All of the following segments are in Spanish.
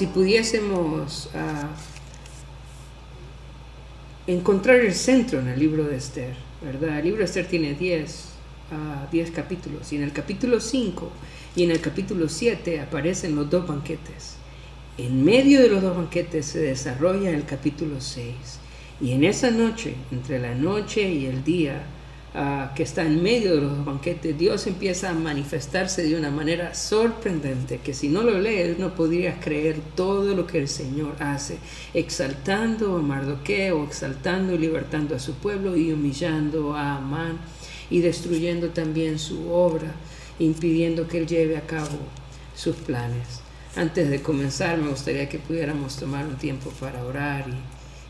si pudiésemos ah, encontrar el centro en el libro de Esther, ¿verdad? El libro de Esther tiene 10 10 capítulos y en el capítulo 5 y en el capítulo 7 aparecen los dos banquetes. En medio de los dos banquetes se desarrolla el capítulo 6 y en esa noche, entre la noche y el día, Ah, que está en medio de los banquetes, Dios empieza a manifestarse de una manera sorprendente, que si no lo lees no podrías creer todo lo que el Señor hace, exaltando a Mardoqueo, exaltando y libertando a su pueblo y humillando a Amán y destruyendo también su obra, impidiendo que él lleve a cabo sus planes. Antes de comenzar me gustaría que pudiéramos tomar un tiempo para orar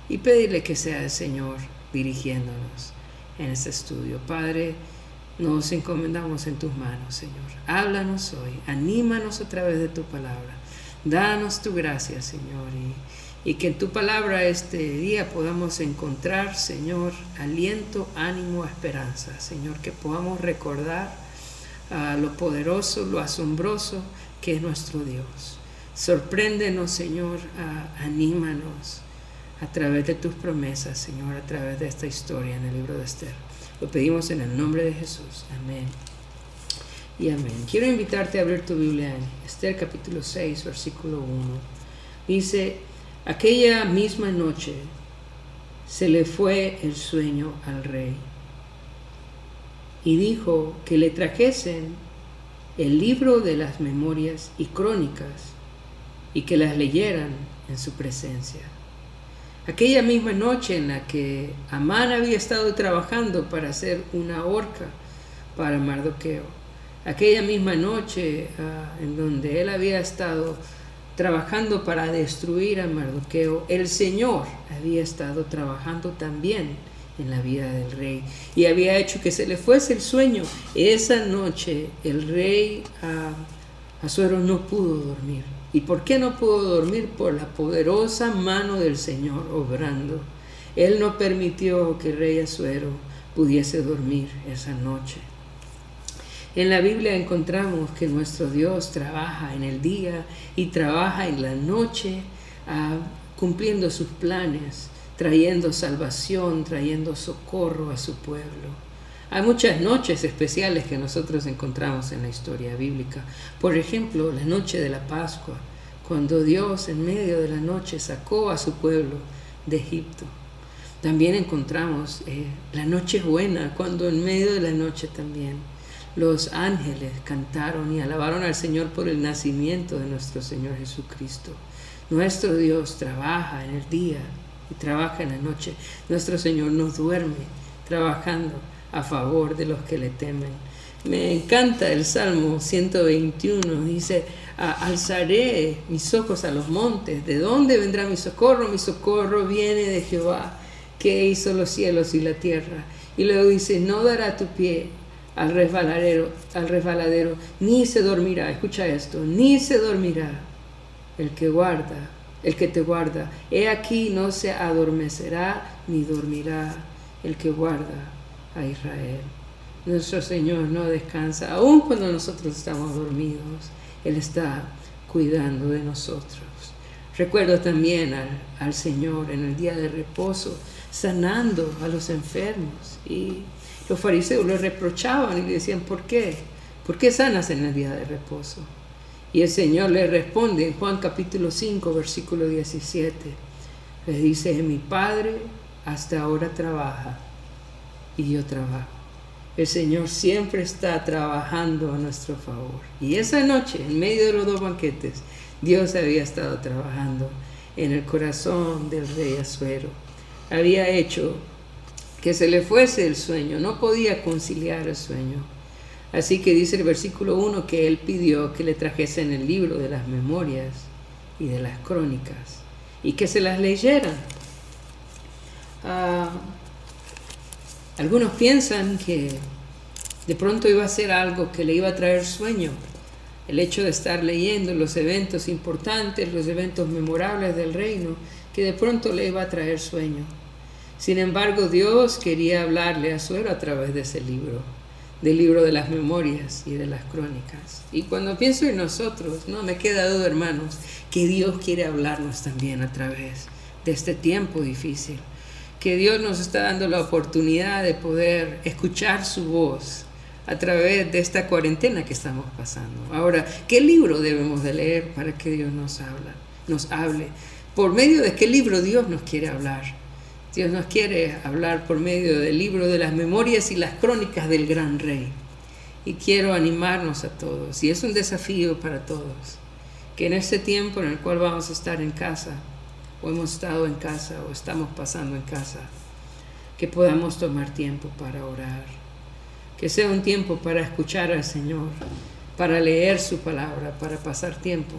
y, y pedirle que sea el Señor dirigiéndonos en este estudio. Padre, nos encomendamos en tus manos, Señor. Háblanos hoy, anímanos a través de tu palabra. Danos tu gracia, Señor, y, que en tu palabra este día podamos encontrar, Señor, aliento, ánimo, esperanza, Señor, que podamos recordar a lo poderoso, lo asombroso que es nuestro Dios. Sorpréndenos, Señor, anímanos a través de tus promesas, Señor, a través de esta historia en el libro de Esther. Lo pedimos en el nombre de Jesús. Amén. Y amén. Quiero invitarte a abrir tu Biblia en Esther capítulo 6, versículo 1. Dice, aquella misma noche se le fue el sueño al rey y dijo que le trajesen el libro de las memorias y crónicas y que las leyeran en su presencia. Aquella misma noche en la que Amán había estado trabajando para hacer una horca para Mardoqueo. Aquella misma noche ah, en donde él había estado trabajando para destruir a Mardoqueo, el Señor había estado trabajando también en la vida del rey y había hecho que se le fuese el sueño. Esa noche el rey uh, Azuero no pudo dormir. ¿Y por qué no pudo dormir? Por la poderosa mano del Señor obrando. Él no permitió que rey Azuero pudiese dormir esa noche. En la Biblia encontramos que nuestro Dios trabaja en el día y trabaja en la noche ah, cumpliendo sus planes, trayendo salvación, trayendo socorro a su pueblo. Hay muchas noches especiales que nosotros encontramos en la historia bíblica. Por ejemplo, la noche de la Pascua, cuando Dios en medio de la noche sacó a su pueblo de Egipto. También encontramos eh, la noche buena, cuando en medio de la noche también los ángeles cantaron y alabaron al Señor por el nacimiento de nuestro Señor Jesucristo. Nuestro Dios trabaja en el día y trabaja en la noche. Nuestro Señor no duerme trabajando a favor de los que le temen. Me encanta el Salmo 121, dice, alzaré mis ojos a los montes, ¿de dónde vendrá mi socorro? Mi socorro viene de Jehová, que hizo los cielos y la tierra. Y luego dice, no dará tu pie al resbaladero, al resbaladero, ni se dormirá, escucha esto, ni se dormirá el que guarda, el que te guarda. He aquí no se adormecerá ni dormirá el que guarda a Israel. Nuestro Señor no descansa, aun cuando nosotros estamos dormidos, Él está cuidando de nosotros. Recuerdo también al, Señor en el día de reposo, sanando a los enfermos. Y los fariseos le reprochaban y le decían, ¿por qué? ¿Por qué sanas en el día de reposo? Y el Señor le responde en Juan capítulo 5, versículo 17. Le dice, mi Padre hasta ahora trabaja y yo trabajo. El Señor siempre está trabajando a nuestro favor. Y esa noche, en medio de los dos banquetes, Dios había estado trabajando en el corazón del rey Azuero. Había hecho que se le fuese el sueño, no podía conciliar el sueño. Así que dice el versículo 1 que él pidió que le trajesen el libro de las memorias y de las crónicas y que se las leyeran. Ah, algunos piensan que de pronto iba a ser algo que le iba a traer sueño. El hecho de estar leyendo los eventos importantes, los eventos memorables del reino, que de pronto le iba a traer sueño. Sin embargo, Dios quería hablarle a Suero a través de ese libro. del libro de las memorias y de las crónicas. Y cuando pienso en nosotros, no me queda duda, hermanos, que Dios quiere hablarnos también a través de este tiempo difícil, que Dios nos está dando la oportunidad de poder escuchar su voz a través de esta cuarentena que estamos pasando. Ahora, ¿qué libro debemos de leer para que Dios nos habla, nos hable? ¿Por medio de qué libro Dios nos quiere hablar? Dios nos quiere hablar por medio del libro de las memorias y las crónicas del gran rey. Y quiero animarnos a todos, y es un desafío para todos, que en este tiempo en el cual vamos a estar en casa, o hemos estado en casa, o estamos pasando en casa, que podamos tomar tiempo para orar, que sea un tiempo para escuchar al Señor, para leer su palabra, para pasar tiempo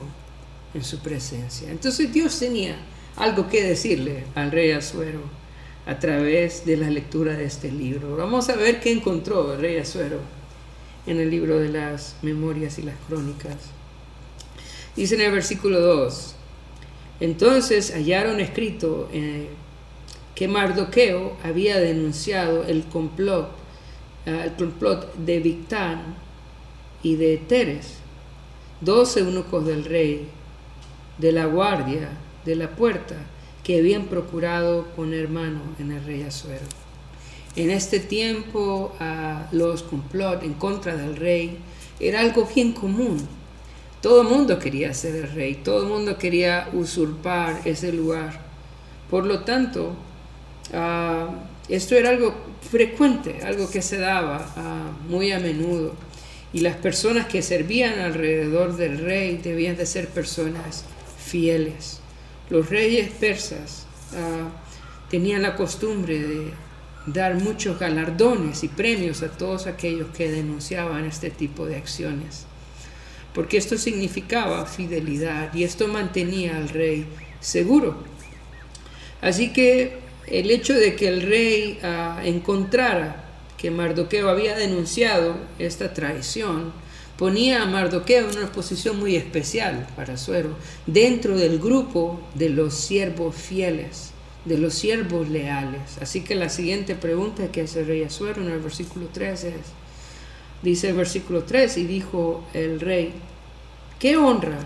en su presencia. Entonces Dios tenía algo que decirle al rey Azuero a través de la lectura de este libro. Vamos a ver qué encontró el rey Azuero en el libro de las memorias y las crónicas. Dice en el versículo 2, entonces hallaron escrito eh, que Mardoqueo había denunciado el complot, eh, el complot de Victán y de Teres, dos eunucos del rey, de la guardia, de la puerta, que habían procurado poner mano en el rey Azuero. En este tiempo los complot en contra del rey era algo bien común. Todo el mundo quería ser el rey, todo el mundo quería usurpar ese lugar. Por lo tanto, ah, esto era algo frecuente, algo que se daba ah, muy a menudo. Y las personas que servían alrededor del rey debían de ser personas fieles. Los reyes persas ah, tenían la costumbre de dar muchos galardones y premios a todos aquellos que denunciaban este tipo de acciones, porque esto significaba fidelidad y esto mantenía al rey seguro. Así que el hecho de que el rey ah, encontrara que Mardoqueo había denunciado esta traición, ponía a Mardoqueo en una posición muy especial para Suero, dentro del grupo de los siervos fieles, de los siervos leales. Así que la siguiente pregunta que hace el rey Azuero en el versículo 3 es, dice el versículo 3, y dijo el rey, ¿qué honra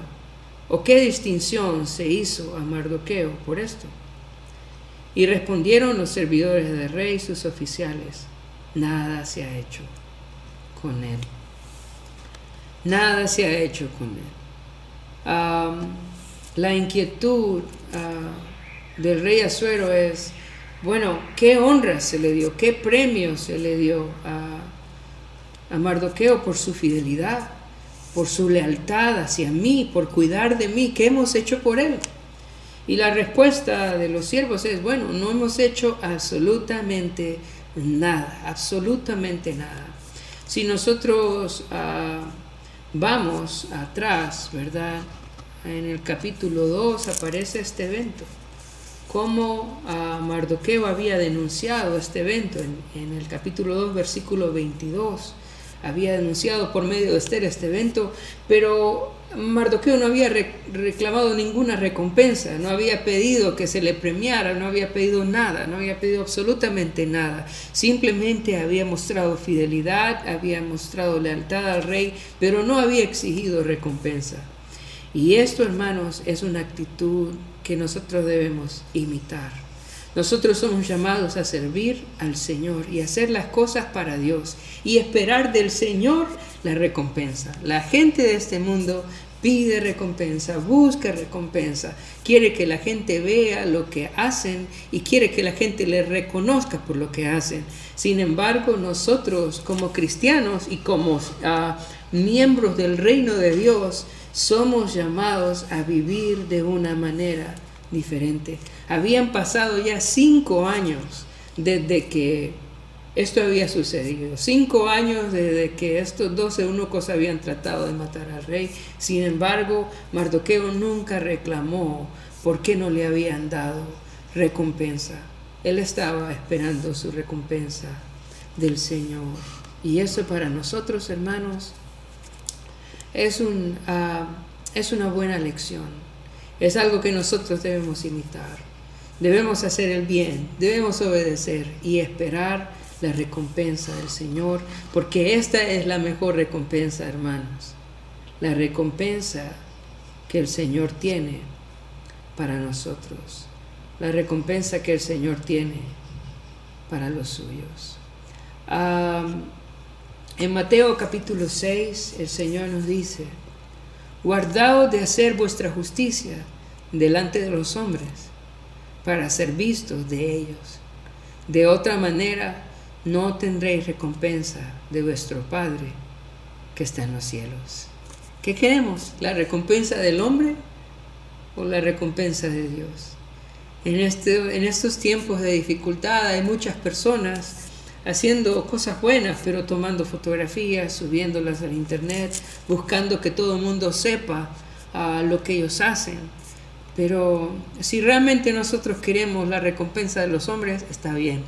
o qué distinción se hizo a Mardoqueo por esto? Y respondieron los servidores del rey y sus oficiales, nada se ha hecho con él nada se ha hecho con él. la inquietud ah, del rey Azuero es, bueno, ¿qué honra se le dio? ¿Qué premio se le dio a, a Mardoqueo por su fidelidad, por su lealtad hacia mí, por cuidar de mí? ¿Qué hemos hecho por él? Y la respuesta de los siervos es, bueno, no hemos hecho absolutamente nada, absolutamente nada. Si nosotros uh, vamos atrás, ¿verdad? En el capítulo 2 aparece este evento. Cómo a Mardoqueo había denunciado este evento en, en el capítulo 2, versículo 22. Había denunciado por medio de Esther este evento, pero Mardoqueo no había reclamado ninguna recompensa, no había pedido que se le premiara, no había pedido nada, no había pedido absolutamente nada. Simplemente había mostrado fidelidad, había mostrado lealtad al rey, pero no había exigido recompensa. Y esto, hermanos, es una actitud que nosotros debemos imitar. Nosotros somos llamados a servir al Señor y hacer las cosas para Dios y esperar del Señor la recompensa. La gente de este mundo pide recompensa, busca recompensa, quiere que la gente vea lo que hacen y quiere que la gente le reconozca por lo que hacen. Sin embargo, nosotros como cristianos y como ah, miembros del reino de Dios somos llamados a vivir de una manera diferente. Habían pasado ya cinco años desde que esto había sucedido. Cinco años desde que estos doce eunucos habían tratado de matar al rey. Sin embargo, Mardoqueo nunca reclamó por qué no le habían dado recompensa. Él estaba esperando su recompensa del Señor. Y eso para nosotros, hermanos, es, un, ah, es una buena lección. Es algo que nosotros debemos imitar. Debemos hacer el bien, debemos obedecer y esperar la recompensa del Señor, porque esta es la mejor recompensa, hermanos. La recompensa que el Señor tiene para nosotros. La recompensa que el Señor tiene para los suyos. en Mateo capítulo 6 el Señor nos dice, guardaos de hacer vuestra justicia delante de los hombres para ser vistos de ellos. De otra manera no tendréis recompensa de vuestro Padre que está en los cielos. ¿Qué queremos? ¿La recompensa del hombre o la recompensa de Dios? En, este, en estos tiempos de dificultad hay muchas personas haciendo cosas buenas, pero tomando fotografías, subiéndolas al internet, buscando que todo el mundo sepa ah, lo que ellos hacen. Pero si realmente nosotros queremos la recompensa de los hombres, está bien.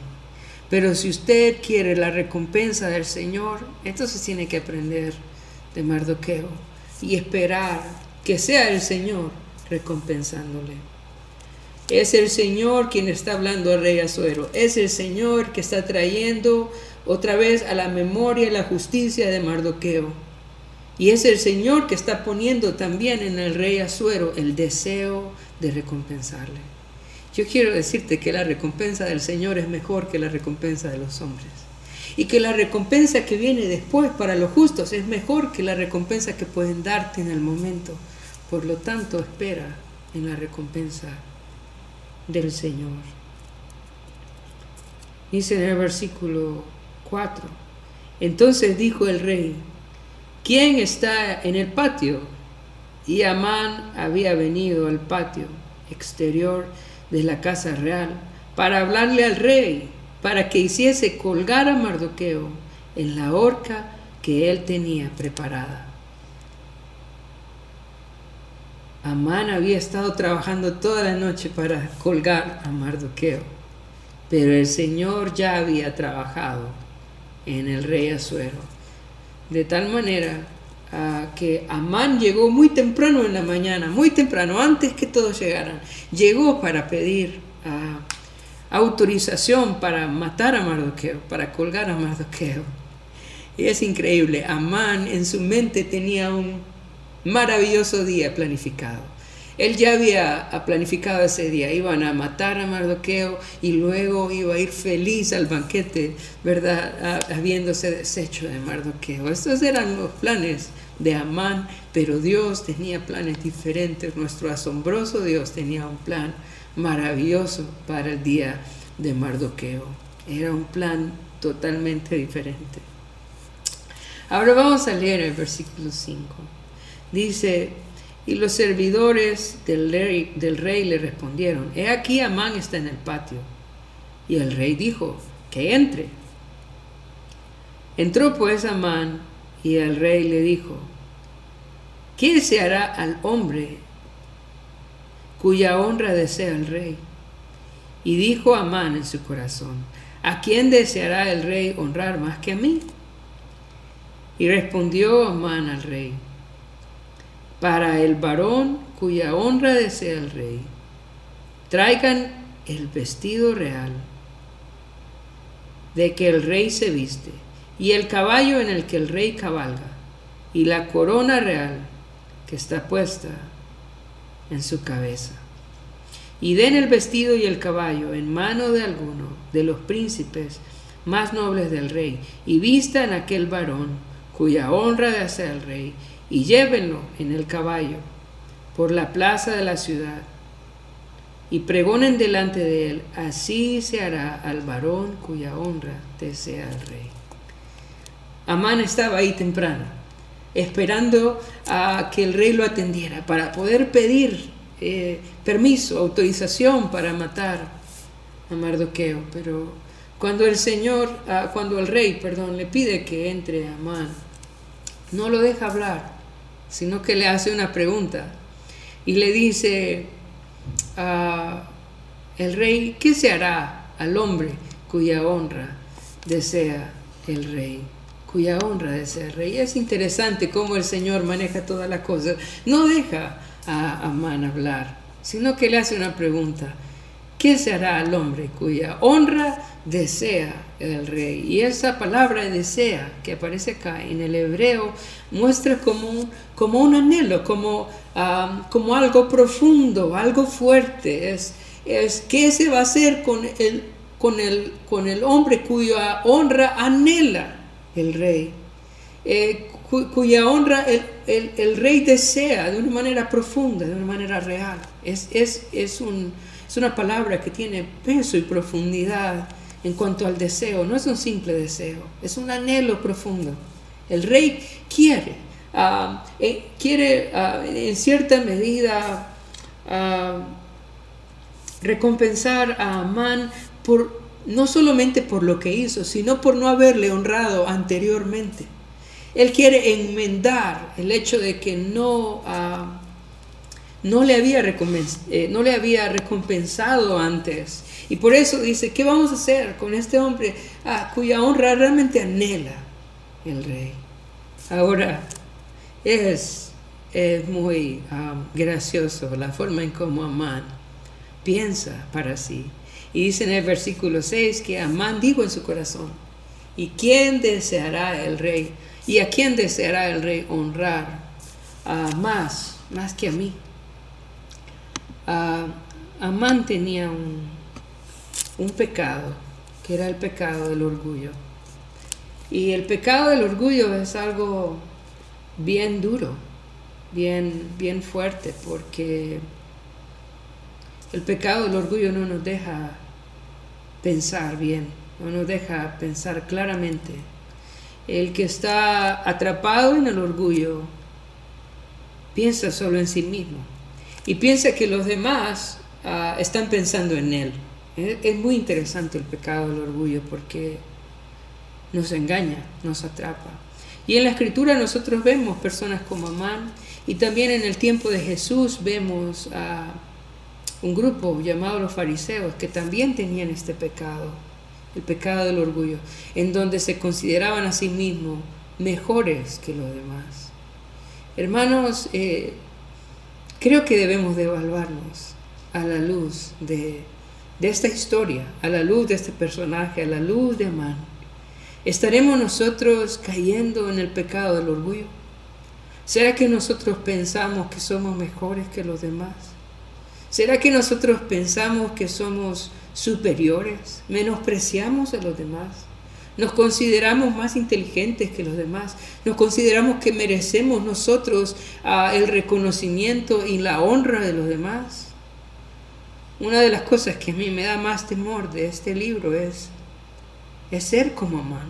Pero si usted quiere la recompensa del Señor, entonces tiene que aprender de Mardoqueo y esperar que sea el Señor recompensándole. Es el Señor quien está hablando al rey Azuero. Es el Señor que está trayendo otra vez a la memoria la justicia de Mardoqueo. Y es el Señor que está poniendo también en el rey Azuero el deseo de recompensarle. Yo quiero decirte que la recompensa del Señor es mejor que la recompensa de los hombres. Y que la recompensa que viene después para los justos es mejor que la recompensa que pueden darte en el momento. Por lo tanto, espera en la recompensa del Señor. Dice en el versículo 4, entonces dijo el rey, ¿quién está en el patio? Y Amán había venido al patio exterior de la casa real para hablarle al rey, para que hiciese colgar a Mardoqueo en la horca que él tenía preparada. Amán había estado trabajando toda la noche para colgar a Mardoqueo, pero el Señor ya había trabajado en el rey Azuero, de tal manera que Amán llegó muy temprano en la mañana, muy temprano, antes que todos llegaran, llegó para pedir autorización para matar a Mardoqueo, para colgar a Mardoqueo. Y es increíble, Amán en su mente tenía un maravilloso día planificado. Él ya había planificado ese día, iban a matar a Mardoqueo y luego iba a ir feliz al banquete, ¿verdad? Habiéndose deshecho de Mardoqueo. Estos eran los planes de Amán, pero Dios tenía planes diferentes. Nuestro asombroso Dios tenía un plan maravilloso para el día de Mardoqueo. Era un plan totalmente diferente. Ahora vamos a leer el versículo 5. Dice, y los servidores del rey, del rey le respondieron, he aquí Amán está en el patio. Y el rey dijo, que entre. Entró pues Amán y el rey le dijo, ¿qué se hará al hombre cuya honra desea el rey? Y dijo Amán en su corazón, ¿a quién deseará el rey honrar más que a mí? Y respondió Amán al rey, para el varón cuya honra desea el rey. Traigan el vestido real de que el rey se viste, y el caballo en el que el rey cabalga, y la corona real que está puesta en su cabeza. Y den el vestido y el caballo en mano de alguno de los príncipes más nobles del rey, y vistan aquel varón cuya honra desea el rey, y llévenlo en el caballo por la plaza de la ciudad y pregonen delante de él, así se hará al varón cuya honra desea el rey. Amán estaba ahí temprano, esperando a que el rey lo atendiera para poder pedir eh, permiso, autorización para matar a Mardoqueo. Pero cuando el Señor, ah, cuando el rey, perdón, le pide que entre a Amán, no lo deja hablar sino que le hace una pregunta y le dice a el rey, ¿qué se hará al hombre cuya honra desea el rey? Cuya honra desea el rey. Es interesante cómo el Señor maneja todas las cosas. No deja a Amán hablar, sino que le hace una pregunta. ¿qué se hará al hombre cuya honra desea el rey? Y esa palabra desea que aparece acá en el hebreo muestra como un, como un anhelo, como, como algo profundo, algo fuerte. Es, es qué se va a hacer con el, con el, con el hombre cuya honra anhela el rey. Eh, cuya honra el, rey desea de una manera profunda, de una manera real. Es, es, es, un, es una palabra que tiene peso y profundidad en cuanto al deseo. No es un simple deseo, es un anhelo profundo. El rey quiere, ah, eh, quiere ah, en cierta medida ah, recompensar a Amán por, no solamente por lo que hizo, sino por no haberle honrado anteriormente. Él quiere enmendar el hecho de que no, no, le había eh, no le había recompensado antes. Y por eso dice, ¿qué vamos a hacer con este hombre ah, cuya honra realmente anhela el rey? Ahora, es, es muy ah, gracioso la forma en cómo Amán piensa para sí. Y dice en el versículo 6 que Amán dijo en su corazón, ¿y quién deseará el rey? ¿Y a quién deseará el rey honrar más, más que a mí? Amán tenía un, un pecado, que era el pecado del orgullo. Y el pecado del orgullo es algo bien duro, bien, bien fuerte, porque el pecado del orgullo no nos deja pensar bien, no nos deja pensar claramente el que está atrapado en el orgullo piensa solo en sí mismo y piensa que los demás ah, están pensando en él. Es, muy interesante el pecado del orgullo porque nos engaña, nos atrapa. Y en la escritura nosotros vemos personas como Amán y también en el tiempo de Jesús vemos a un grupo llamado los fariseos que también tenían este pecado el pecado del orgullo, en donde se consideraban a sí mismos mejores que los demás. Hermanos, eh, creo que debemos de evaluarnos a la luz de, de esta historia, a la luz de este personaje, a la luz de Amán. ¿Estaremos nosotros cayendo en el pecado del orgullo? ¿Será que nosotros pensamos que somos mejores que los demás? ¿Será que nosotros pensamos que somos superiores, menospreciamos a los demás, nos consideramos más inteligentes que los demás, nos consideramos que merecemos nosotros ah, el reconocimiento y la honra de los demás. Una de las cosas que a mí me da más temor de este libro es, es ser como Amán.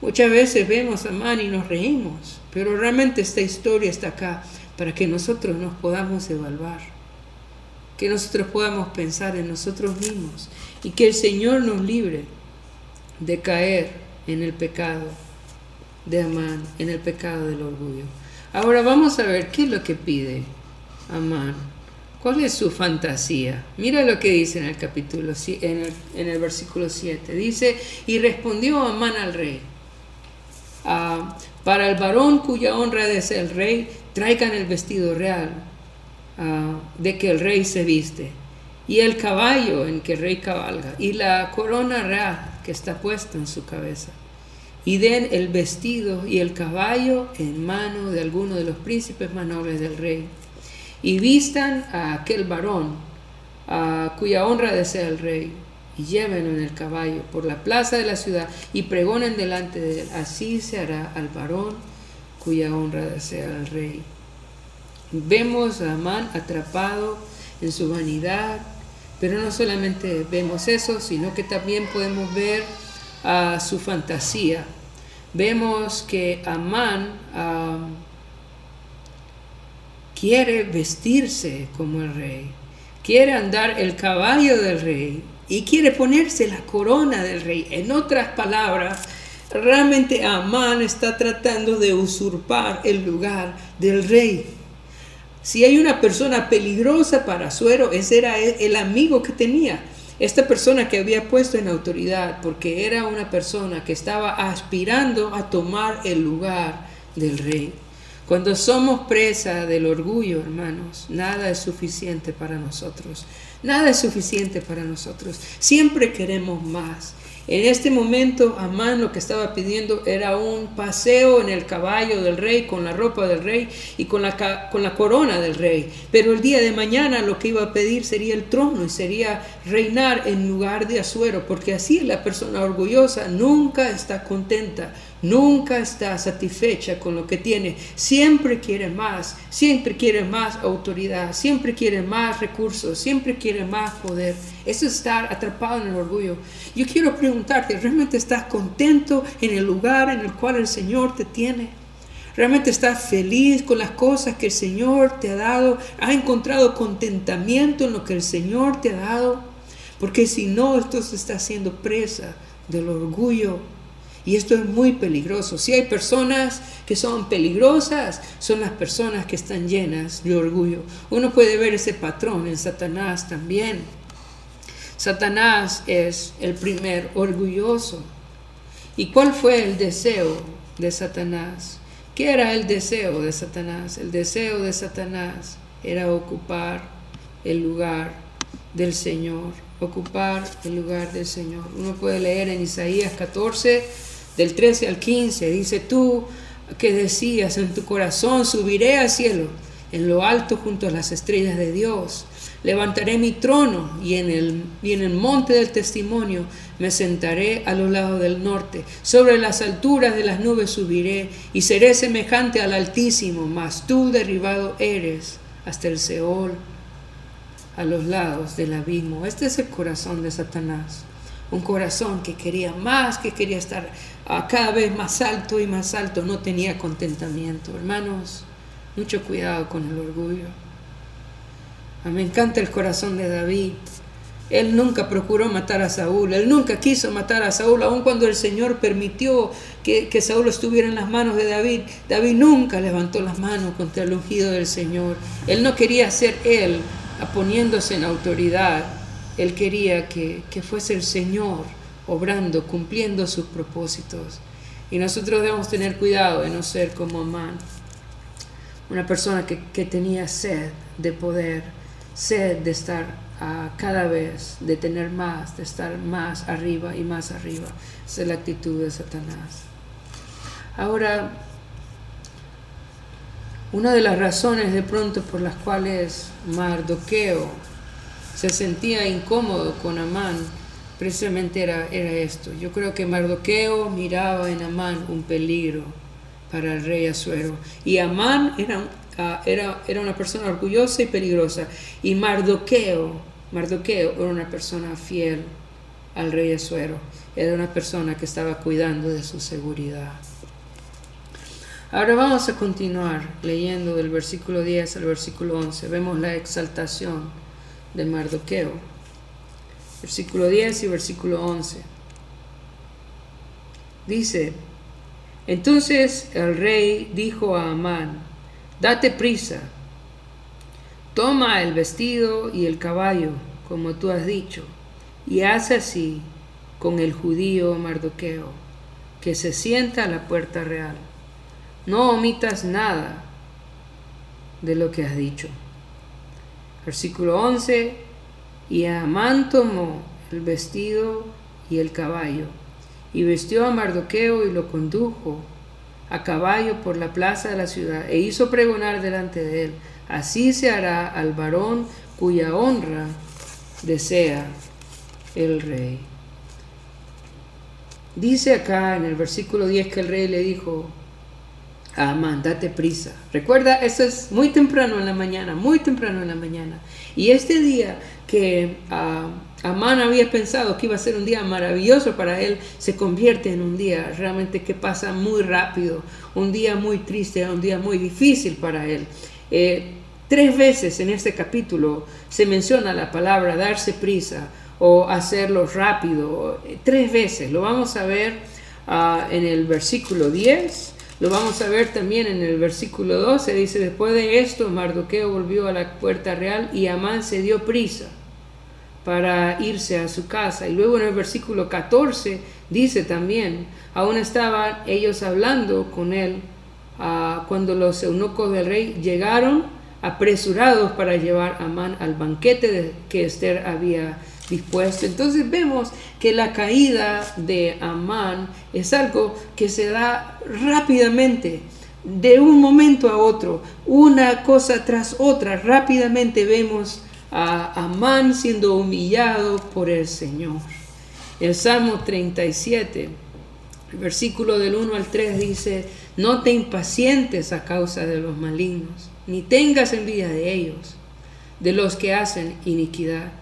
Muchas veces vemos a Amán y nos reímos, pero realmente esta historia está acá para que nosotros nos podamos evaluar que nosotros podamos pensar en nosotros mismos y que el Señor nos libre de caer en el pecado de Amán, en el pecado del orgullo. Ahora vamos a ver qué es lo que pide Amán. ¿Cuál es su fantasía? Mira lo que dice en el capítulo en el, versículo 7. Dice, y respondió Amán al rey, ah, para el varón cuya honra es el rey, traigan el vestido real Ah, de que el rey se viste, y el caballo en que el rey cabalga, y la corona real que está puesta en su cabeza. Y den el vestido y el caballo en mano de alguno de los príncipes más nobles del rey. Y vistan a aquel varón, a cuya honra desea el rey, y llévenlo en el caballo por la plaza de la ciudad y pregonen delante de él. Así se hará al varón cuya honra desea el rey. Vemos a Amán atrapado en su vanidad, pero no solamente vemos eso, sino que también podemos ver a su fantasía. Vemos que Amán quiere vestirse como el rey, quiere andar el caballo del rey y quiere ponerse la corona del rey. En otras palabras, realmente Amán está tratando de usurpar el lugar del rey. Si hay una persona peligrosa para Suero, ese era el amigo que tenía. Esta persona que había puesto en autoridad, porque era una persona que estaba aspirando a tomar el lugar del rey. Cuando somos presa del orgullo, hermanos, nada es suficiente para nosotros. Nada es suficiente para nosotros. Siempre queremos más. En este momento, Amán lo que estaba pidiendo era un paseo en el caballo del rey, con la ropa del rey y con la, con la corona del rey. Pero el día de mañana lo que iba a pedir sería el trono y sería reinar en lugar de Asuero, porque así la persona orgullosa nunca está contenta, nunca está satisfecha con lo que tiene, siempre quiere más, siempre quiere más autoridad, siempre quiere más recursos, siempre quiere más poder. Eso es estar atrapado en el orgullo. Yo quiero preguntarte, ¿realmente estás contento en el lugar en el cual el Señor te tiene? ¿Realmente estás feliz con las cosas que el Señor te ha dado? ¿Has encontrado contentamiento en lo que el Señor te ha dado? Porque si no, esto se está haciendo presa del orgullo y esto es muy peligroso. Si hay personas que son peligrosas, son las personas que están llenas de orgullo. Uno puede ver ese patrón en Satanás también. Satanás es el primer orgulloso. ¿Y cuál fue el deseo de Satanás? ¿Qué era el deseo de Satanás? El deseo de Satanás era ocupar el lugar del Señor, ocupar el lugar del Señor. Uno puede leer en Isaías 14, del 13 al 15, dice tú que decías en tu corazón, subiré al cielo, en lo alto junto a las estrellas de Dios. Levantaré mi trono y en, el, en el monte del testimonio me sentaré a los lados del norte. Sobre las alturas de las nubes subiré y seré semejante al Altísimo, mas tú derribado eres hasta el Seol, a los lados del abismo. Este es el corazón de Satanás. Un corazón que quería más, que quería estar cada vez más alto y más alto, no tenía contentamiento. Hermanos, mucho cuidado con el orgullo. A me encanta el corazón de David. Él nunca procuró matar a Saúl, él nunca quiso matar a Saúl, aun cuando el Señor permitió que, que, Saúl estuviera en las manos de David. David nunca levantó las manos contra el ungido del Señor. Él no quería ser él poniéndose en autoridad, él quería que, que fuese el Señor obrando, cumpliendo sus propósitos. Y nosotros debemos tener cuidado de no ser como Amán, una persona que, tenía sed de poder, sed de estar a cada vez, de tener más, de estar más arriba y más arriba. Esa es la actitud de Satanás. Ahora, una de las razones de pronto por las cuales Mardoqueo se sentía incómodo con Amán precisamente era, era esto. Yo creo que Mardoqueo miraba en Amán un peligro para el rey Asuero. Y Amán era, era, era una persona orgullosa y peligrosa. Y Mardoqueo, Mardoqueo era una persona fiel al rey Asuero. Era una persona que estaba cuidando de su seguridad. Ahora vamos a continuar leyendo del versículo 10 al versículo 11. Vemos la exaltación de Mardoqueo versículo 10 y versículo 11. Dice, entonces el rey dijo a Amán, date prisa, toma el vestido y el caballo, como tú has dicho, y haz así con el judío Mardoqueo, que se sienta a la puerta real. No omitas nada de lo que has dicho. Versículo 11, y Amán tomó el vestido y el caballo, y vestió a Mardoqueo y lo condujo a caballo por la plaza de la ciudad, e hizo pregonar delante de él, así se hará al varón cuya honra desea el rey. Dice acá en el versículo 10 que el rey le dijo, Amán, date prisa. Recuerda, eso es muy temprano en la mañana, muy temprano en la mañana. Y este día que Amán había pensado que iba a ser un día maravilloso para él, se convierte en un día realmente que pasa muy rápido, un día muy triste, un día muy difícil para él. Eh, tres veces en este capítulo se menciona la palabra darse prisa o hacerlo rápido, tres veces. Lo vamos a ver uh, en el versículo 10. Lo vamos a ver también en el versículo 12, dice, después de esto Mardoqueo volvió a la puerta real y Amán se dio prisa para irse a su casa. Y luego en el versículo 14 dice también, aún estaban ellos hablando con él ah, cuando los eunucos del rey llegaron apresurados para llevar a Amán al banquete que Esther había dispuesto. Entonces vemos que la caída de Amán es algo que se da rápidamente, de un momento a otro, una cosa tras otra. Rápidamente vemos a Amán siendo humillado por el Señor. El Salmo 37, el versículo del 1 al 3 dice, no te impacientes a causa de los malignos, ni tengas envidia de ellos, de los que hacen iniquidad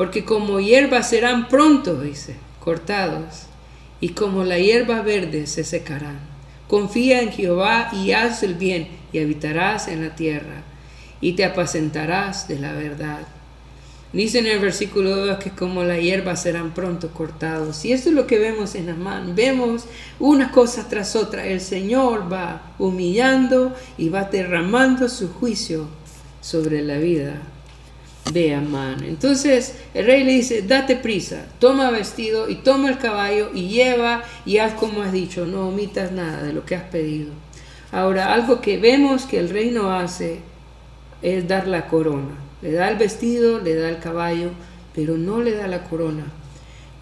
porque como hierba serán pronto, dice, cortados, y como la hierba verde se secarán. Confía en Jehová y haz el bien, y habitarás en la tierra, y te apacentarás de la verdad. Dice en el versículo 2 que como la hierba serán pronto cortados. Y esto es lo que vemos en Amán. Vemos una cosa tras otra. El Señor va humillando y va derramando su juicio sobre la vida de Amán. Entonces el rey le dice, date prisa, toma vestido y toma el caballo y lleva y haz como has dicho, no omitas nada de lo que has pedido. Ahora, algo que vemos que el rey no hace es dar la corona. Le da el vestido, le da el caballo, pero no le da la corona.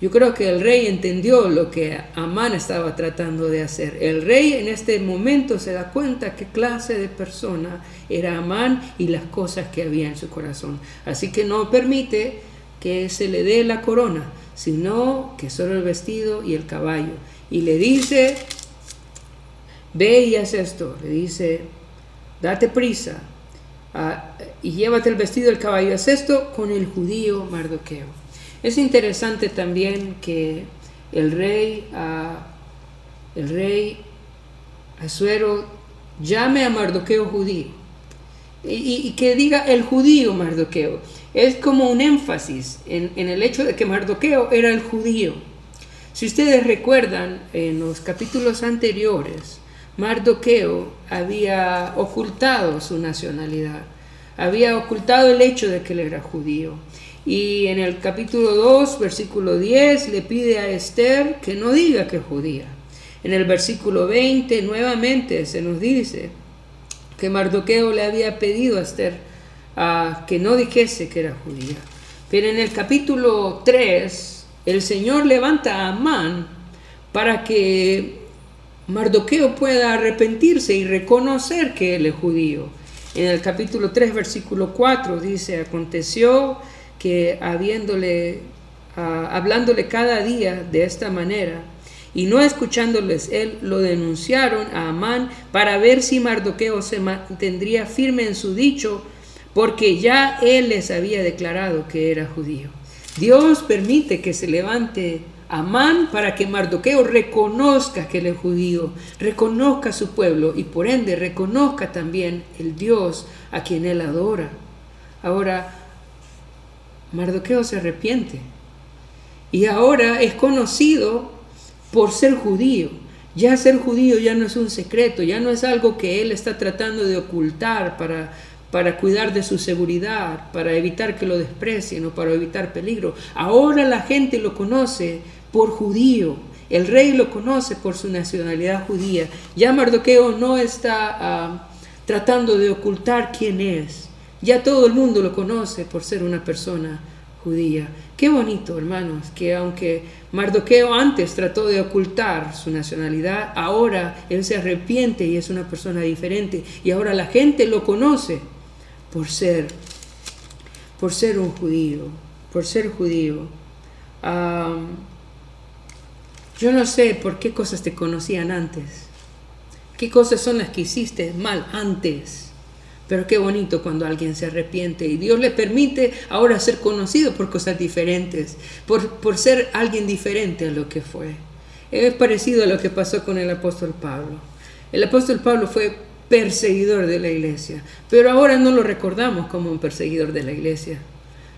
Yo creo que el rey entendió lo que Amán estaba tratando de hacer. El rey en este momento se da cuenta qué clase de persona era Amán y las cosas que había en su corazón. Así que no permite que se le dé la corona, sino que solo el vestido y el caballo. Y le dice, ve y haz esto. Le dice, date prisa ah, y llévate el vestido y el caballo. Haz esto con el judío Mardoqueo. Es interesante también que el rey, el rey Asuero llame a Mardoqueo judío y, que diga el judío Mardoqueo. Es como un énfasis en, en el hecho de que Mardoqueo era el judío. Si ustedes recuerdan en los capítulos anteriores, Mardoqueo había ocultado su nacionalidad, había ocultado el hecho de que él era judío. Y en el capítulo 2, versículo 10, le pide a Esther que no diga que es judía. En el versículo 20 nuevamente se nos dice que Mardoqueo le había pedido a Esther que no dijese que era judía. Pero en el capítulo 3, el Señor levanta a Amán para que Mardoqueo pueda arrepentirse y reconocer que él es judío. En el capítulo 3, versículo 4 dice, aconteció que habiéndole, ah, hablándole cada día de esta manera, y no escuchándoles él, lo denunciaron a Amán para ver si Mardoqueo se mantendría firme en su dicho, porque ya él les había declarado que era judío. Dios permite que se levante Amán para que Mardoqueo reconozca que él es judío, reconozca su pueblo y por ende reconozca también el Dios a quien él adora. Ahora, Mardoqueo se arrepiente. Y ahora es conocido por ser judío. Ya ser judío ya no es un secreto, ya no es algo que él está tratando de ocultar para, para cuidar de su seguridad, para evitar que lo desprecien o para evitar peligro. Ahora la gente lo conoce por judío. El rey lo conoce por su nacionalidad judía. Ya Mardoqueo no está ah, tratando de ocultar quién es. Ya todo el mundo lo conoce por ser una persona judía. Qué bonito, hermanos, que aunque Mardoqueo antes trató de ocultar su nacionalidad, ahora él se arrepiente y es una persona diferente. Y ahora la gente lo conoce por ser, por ser un judío, por ser judío. Yo no sé por qué cosas te conocían antes. ¿Qué cosas son las que hiciste mal antes? Pero qué bonito cuando alguien se arrepiente y Dios le permite ahora ser conocido por cosas diferentes, por, por ser alguien diferente a lo que fue. Es parecido a lo que pasó con el apóstol Pablo. El apóstol Pablo fue perseguidor de la iglesia, pero ahora no lo recordamos como un perseguidor de la iglesia.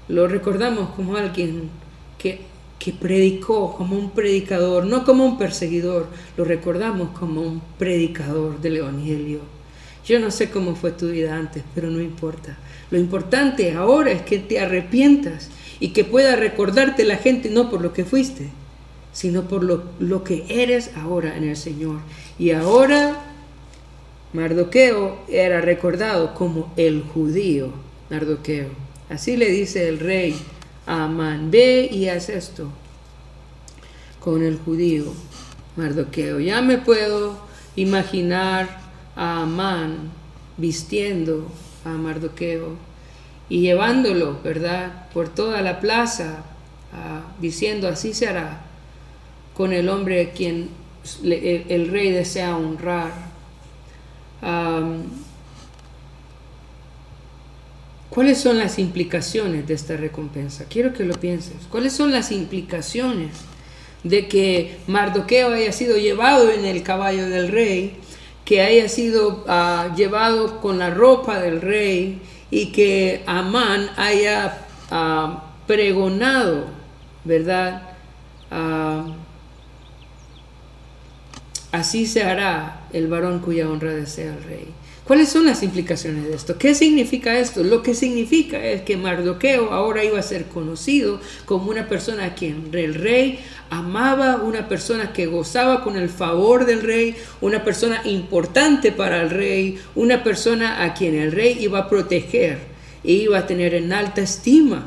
Lo recordamos como alguien que, que predicó, como un predicador, no como un perseguidor, lo recordamos como un predicador del Evangelio. Yo no sé cómo fue tu vida antes, pero no importa. Lo importante ahora es que te arrepientas y que pueda recordarte la gente no por lo que fuiste, sino por lo, lo que eres ahora en el Señor. Y ahora Mardoqueo era recordado como el judío, Mardoqueo. Así le dice el rey Amán, ve y haz esto con el judío Mardoqueo. Ya me puedo imaginar a Amán vistiendo a Mardoqueo y llevándolo, ¿verdad?, por toda la plaza, ah, diciendo, así se hará con el hombre quien el, rey desea honrar. ¿Cuáles son las implicaciones de esta recompensa? Quiero que lo pienses. ¿Cuáles son las implicaciones de que Mardoqueo haya sido llevado en el caballo del rey, que haya sido ah, llevado con la ropa del rey y que Amán haya ah, pregonado, ¿verdad? Ah, así se hará el varón cuya honra desea el rey. ¿Cuáles son las implicaciones de esto? ¿Qué significa esto? Lo que significa es que Mardoqueo ahora iba a ser conocido como una persona a quien el rey amaba, una persona que gozaba con el favor del rey, una persona importante para el rey, una persona a quien el rey iba a proteger e iba a tener en alta estima.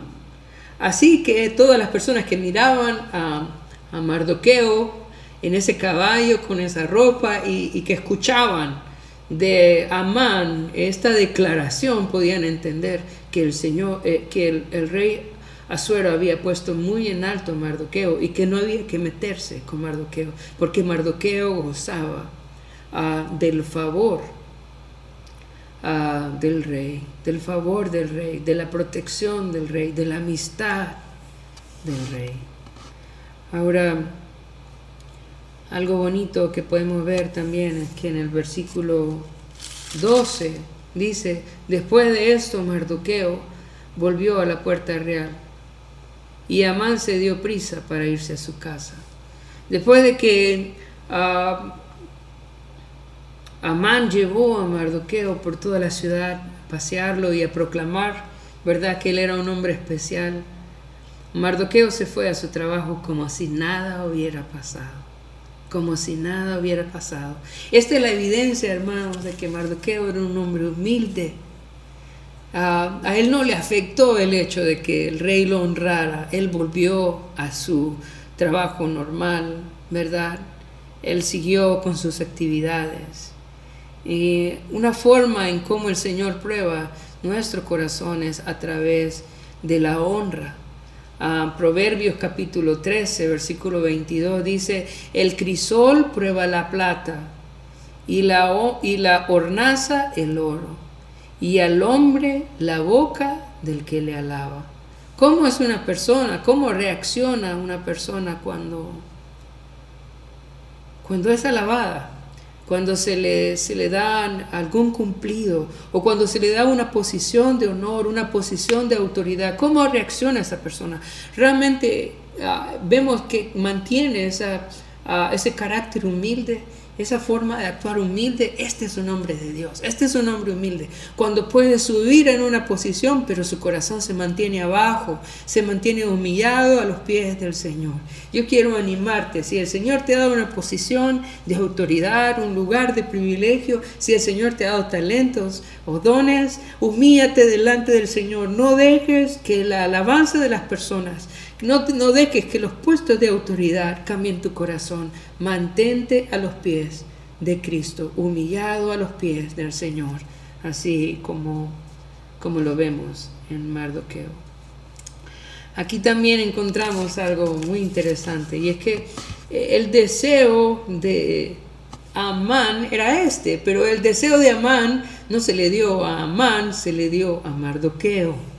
Así que todas las personas que miraban a, Mardoqueo en ese caballo con esa ropa y que escuchaban, de Amán esta declaración podían entender que el Señor, eh, que el, rey Asuero había puesto muy en alto a Mardoqueo y que no había que meterse con Mardoqueo, porque Mardoqueo gozaba ah, del favor ah, del rey, del favor del rey, de la protección del rey, de la amistad del rey. Ahora, algo bonito que podemos ver también es que en el versículo 12 dice, después de esto Mardoqueo volvió a la puerta real y Amán se dio prisa para irse a su casa. Después de que uh, Amán llevó a Mardoqueo por toda la ciudad a pasearlo y a proclamar, ¿verdad?, que él era un hombre especial. Mardoqueo se fue a su trabajo como si nada hubiera pasado como si nada hubiera pasado. Esta es la evidencia, hermanos, de que Mardoqueo era un hombre humilde. Ah, a él no le afectó el hecho de que el rey lo honrara. Él volvió a su trabajo normal, ¿verdad? Él siguió con sus actividades. Y una forma en cómo el Señor prueba nuestros corazones a través de la honra Proverbios capítulo 13, versículo 22 dice, el crisol prueba la plata y la, y la hornaza el oro y al hombre la boca del que le alaba. ¿Cómo es una persona? ¿Cómo reacciona una persona cuando, cuando es alabada? Cuando se le, se le da algún cumplido o cuando se le da una posición de honor, una posición de autoridad, ¿cómo reacciona esa persona? Realmente ah, vemos que mantiene esa, ah, ese carácter humilde esa forma de actuar humilde, este es un hombre de Dios, este es un hombre humilde. Cuando puede subir en una posición, pero su corazón se mantiene abajo, se mantiene humillado a los pies del Señor. Yo quiero animarte, si el Señor te ha dado una posición de autoridad, un lugar de privilegio, si el Señor te ha dado talentos o dones, humíllate delante del Señor. No dejes que la alabanza de las personas no, dejes que los puestos de autoridad cambien tu corazón. Mantente a los pies de Cristo, humillado a los pies del Señor, así como, como lo vemos en Mardoqueo. Aquí también encontramos algo muy interesante y es que eh, el deseo de Amán era este, pero el deseo de Amán no se le dio a Amán, se le dio a Mardoqueo.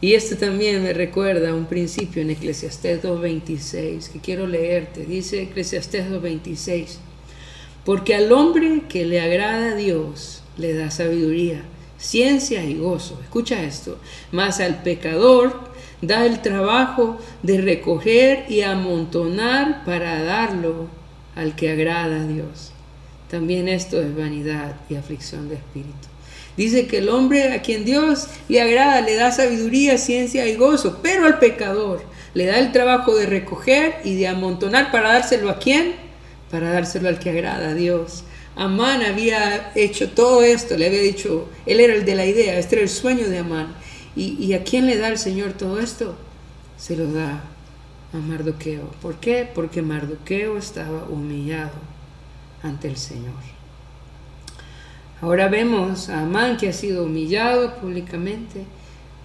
Y esto también me recuerda un principio en Eclesiastés 2.26 que quiero leerte. Dice Eclesiastés 2.26, porque al hombre que le agrada a Dios le da sabiduría, ciencia y gozo. Escucha esto, más al pecador da el trabajo de recoger y amontonar para darlo al que agrada a Dios. También esto es vanidad y aflicción de espíritu. Dice que el hombre a quien Dios le agrada le da sabiduría, ciencia y gozo, pero al pecador le da el trabajo de recoger y de amontonar para dárselo a quién? Para dárselo al que agrada a Dios, Amán había hecho todo esto, le había dicho, él era el de la idea, este era el sueño de Amán. ¿Y, y a quién le da el Señor todo esto? Se lo da a Mardoqueo. ¿Por qué? Porque Mardoqueo estaba humillado ante el Señor. Ahora vemos a Amán que ha sido humillado públicamente,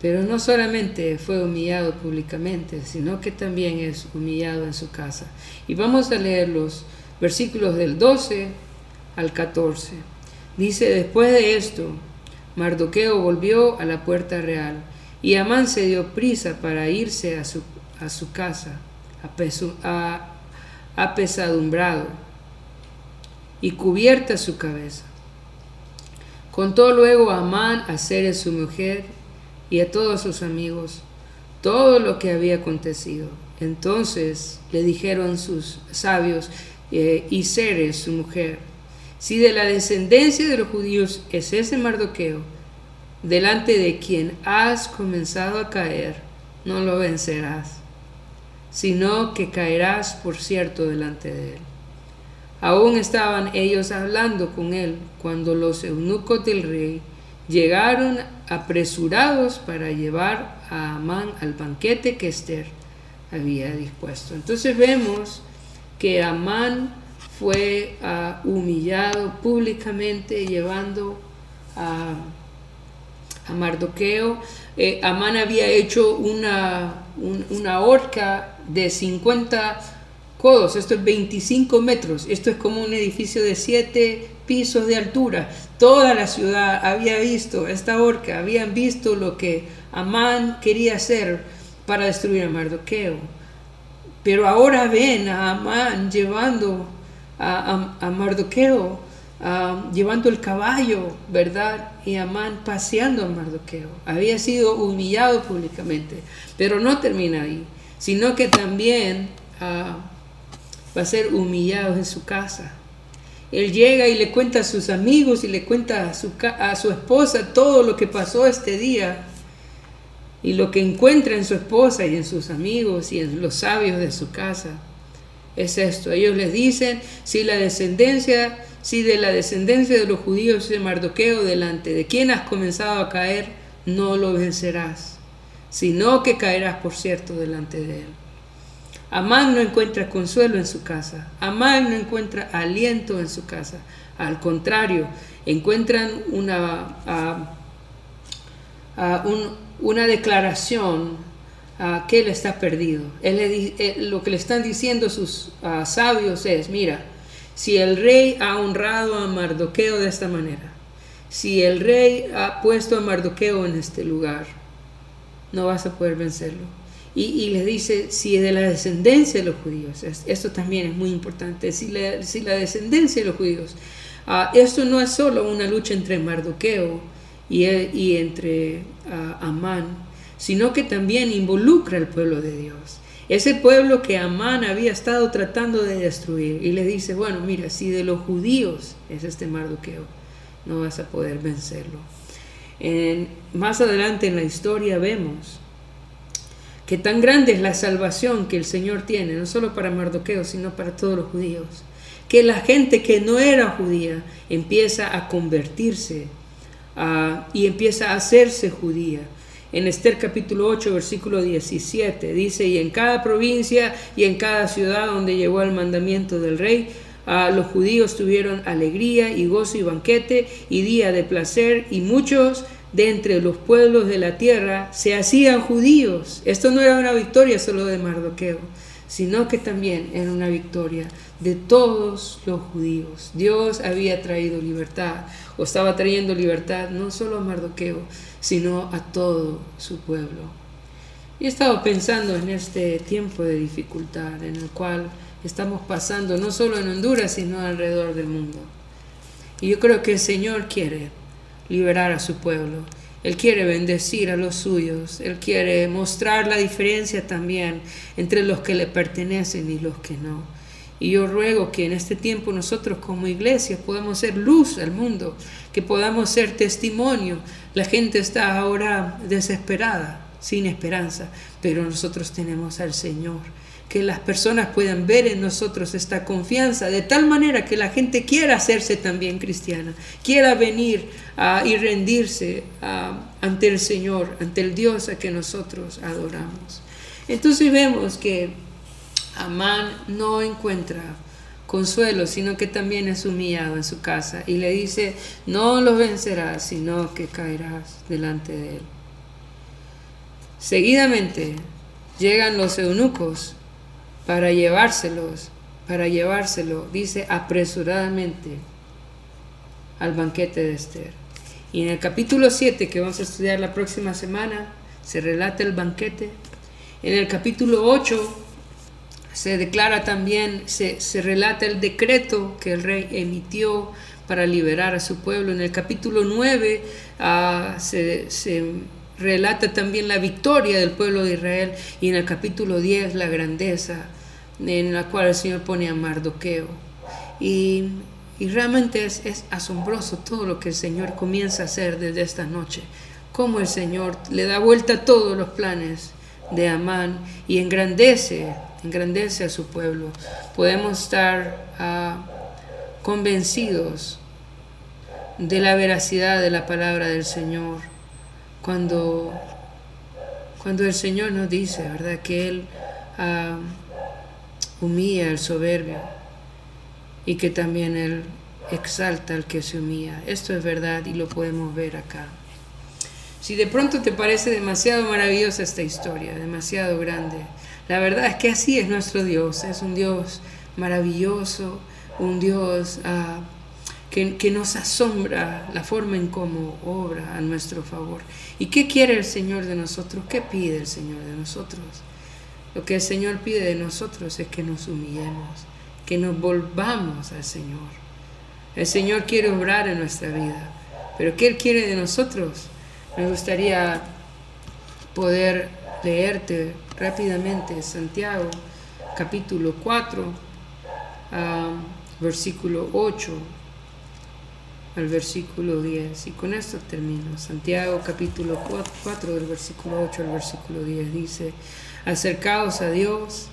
pero no solamente fue humillado públicamente, sino que también es humillado en su casa. Y vamos a leer los versículos del 12 al 14. Dice, después de esto, Mardoqueo volvió a la puerta real y Amán se dio prisa para irse a su, a su casa, apesadumbrado y cubierta su cabeza. Contó luego a Amán a Ceres su mujer y a todos sus amigos todo lo que había acontecido. Entonces le dijeron sus sabios eh, y Ceres su mujer, si de la descendencia de los judíos es ese Mardoqueo, delante de quien has comenzado a caer, no lo vencerás, sino que caerás por cierto delante de él. Aún estaban ellos hablando con él cuando los eunucos del rey llegaron apresurados para llevar a Amán al banquete que Esther había dispuesto. Entonces vemos que Amán fue ah, humillado públicamente llevando a, Mardoqueo. Eh, Amán había hecho una, una horca de 50 codos, esto es 25 metros, esto es como un edificio de 7 pisos de altura. Toda la ciudad había visto esta horca, habían visto lo que Amán quería hacer para destruir a Mardoqueo. Pero ahora ven a Amán llevando a, Mardoqueo, llevando el caballo, ¿verdad? Y Amán paseando a Mardoqueo. Había sido humillado públicamente, pero no termina ahí, sino que también ah, va a ser humillado en su casa. Él llega y le cuenta a sus amigos y le cuenta a su, a su esposa todo lo que pasó este día y lo que encuentra en su esposa y en sus amigos y en los sabios de su casa es esto. Ellos les dicen, si la descendencia, si de la descendencia de los judíos es Mardoqueo delante de quien has comenzado a caer, no lo vencerás, sino que caerás por cierto delante de él. Amán no encuentra consuelo en su casa, Amán no encuentra aliento en su casa, al contrario, encuentran una, una declaración que él está perdido. Lo que le están diciendo sus sabios es, mira, si el rey ha honrado a Mardoqueo de esta manera, si el rey ha puesto a Mardoqueo en este lugar, no vas a poder vencerlo. Y, le dice, si es de la descendencia de los judíos, esto también es muy importante, si la, la descendencia de los judíos, uh, esto no es solo una lucha entre Mardoqueo y, y entre Amán, sino que también involucra al pueblo de Dios. Ese pueblo que Amán había estado tratando de destruir. Y le dice, bueno, mira, si de los judíos es este Mardoqueo, no vas a poder vencerlo. más adelante en la historia vemos que tan grande es la salvación que el Señor tiene, no solo para Mardoqueo, sino para todos los judíos, que la gente que no era judía empieza a convertirse y empieza a hacerse judía en Esther capítulo 8, versículo 17. Dice, y en cada provincia y en cada ciudad donde llegó el mandamiento del rey, los judíos tuvieron alegría y gozo y banquete y día de placer y muchos de entre los pueblos de la tierra se hacían judíos. Esto no era una victoria solo de Mardoqueo, sino que también era una victoria de todos los judíos. Dios había traído libertad, o estaba trayendo libertad no solo a Mardoqueo, sino a todo su pueblo. Y he estado pensando en este tiempo de dificultad en el cual estamos pasando, no solo en Honduras, sino alrededor del mundo. Y yo creo que el Señor quiere liberar a su pueblo. Él quiere bendecir a los suyos. Él quiere mostrar la diferencia también entre los que le pertenecen y los que no. Y yo ruego que en este tiempo nosotros como iglesia podamos ser luz al mundo, que podamos ser testimonio. La gente está ahora desesperada, sin esperanza, pero nosotros tenemos al Señor que las personas puedan ver en nosotros esta confianza, de tal manera que la gente quiera hacerse también cristiana, quiera venir y rendirse ante el Señor, ante el Dios a que nosotros adoramos. Entonces vemos que Amán no encuentra consuelo, sino que también es humillado en su casa y le dice, no lo vencerás, sino que caerás delante de él. Seguidamente llegan los eunucos para llevárselos, para llevárselo, dice apresuradamente al banquete de Esther. Y en el capítulo 7, que vamos a estudiar la próxima semana, se relata el banquete. En el capítulo 8 se declara también, se, relata el decreto que el rey emitió para liberar a su pueblo. En el capítulo 9 ah, se, se relata también la victoria del pueblo de Israel y en el capítulo 10 la grandeza en la cual el Señor pone a Mardoqueo. Y, realmente es, es, asombroso todo lo que el Señor comienza a hacer desde esta noche. Cómo el Señor le da vuelta a todos los planes de Amán y engrandece, engrandece a su pueblo. Podemos estar ah, convencidos de la veracidad de la palabra del Señor cuando, cuando el Señor nos dice, ¿verdad? Que Él uh, humilla al soberbio y que también Él exalta al que se humilla. Esto es verdad y lo podemos ver acá. Si de pronto te parece demasiado maravillosa esta historia, demasiado grande, la verdad es que así es nuestro Dios, es un Dios maravilloso, un Dios uh, que, nos asombra la forma en cómo obra a nuestro favor. ¿Y qué quiere el Señor de nosotros? ¿Qué pide el Señor de nosotros? Lo que el Señor pide de nosotros es que nos humillemos, que nos volvamos al Señor. El Señor quiere obrar en nuestra vida, pero ¿qué Él quiere de nosotros? Me gustaría poder leerte rápidamente Santiago capítulo 4, ah, versículo 8 al versículo 10. Y con esto termino. Santiago capítulo 4, del versículo 8 al versículo 10 dice, acercaos a Dios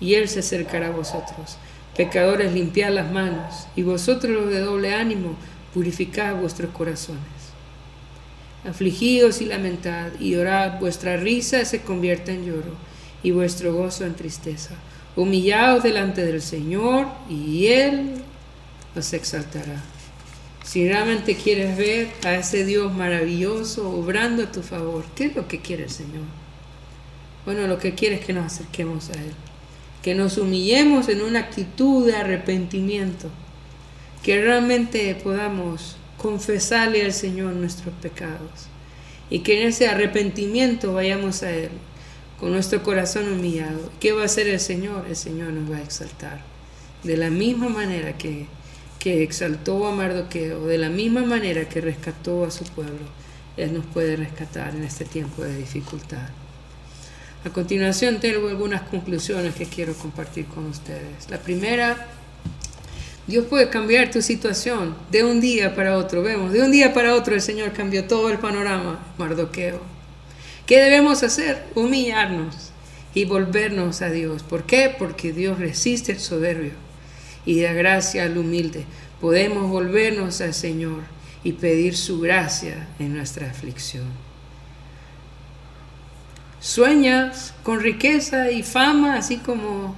y Él se acercará a vosotros. Pecadores, limpiad las manos y vosotros los de doble ánimo, purificad vuestros corazones. Afligidos y lamentad y orad, vuestra risa se convierta en lloro y vuestro gozo en tristeza. Humillaos delante del Señor y Él os exaltará. Si realmente quieres ver a ese Dios maravilloso obrando a tu favor, ¿qué es lo que quiere el Señor? Bueno, lo que quiere es que nos acerquemos a Él, que nos humillemos en una actitud de arrepentimiento, que realmente podamos confesarle al Señor nuestros pecados y que en ese arrepentimiento vayamos a Él con nuestro corazón humillado. ¿Qué va a hacer el Señor? El Señor nos va a exaltar. De la misma manera que que exaltó a Mardoqueo, de la misma manera que rescató a su pueblo, Él nos puede rescatar en este tiempo de dificultad. A continuación tengo algunas conclusiones que quiero compartir con ustedes. La primera, Dios puede cambiar tu situación de un día para otro. Vemos, de un día para otro el Señor cambió todo el panorama, Mardoqueo. ¿Qué debemos hacer? Humillarnos y volvernos a Dios. ¿Por qué? Porque Dios resiste el soberbio y da gracia al humilde. Podemos volvernos al Señor y pedir su gracia en nuestra aflicción. Sueñas con riqueza y fama, así como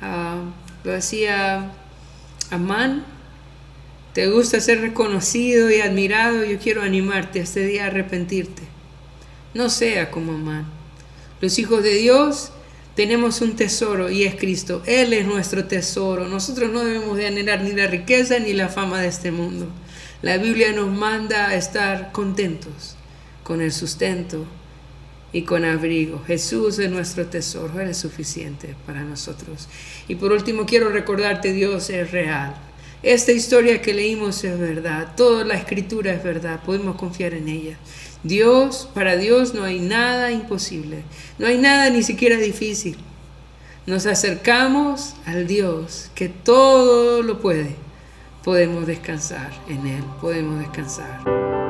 ah, lo hacía Amán. Te gusta ser reconocido y admirado. Yo quiero animarte este día a arrepentirte. No sea como Amán. Los hijos de Dios tenemos un tesoro y es Cristo. Él es nuestro tesoro. Nosotros no debemos de anhelar ni la riqueza ni la fama de este mundo. La Biblia nos manda a estar contentos con el sustento y con abrigo. Jesús es nuestro tesoro, Él es suficiente para nosotros. Y por último quiero recordarte, Dios es real. Esta historia que leímos es verdad, toda la escritura es verdad, podemos confiar en ella. Dios, para Dios no hay nada imposible, no hay nada ni siquiera difícil. Nos acercamos al Dios que todo lo puede. Podemos descansar en Él, podemos descansar.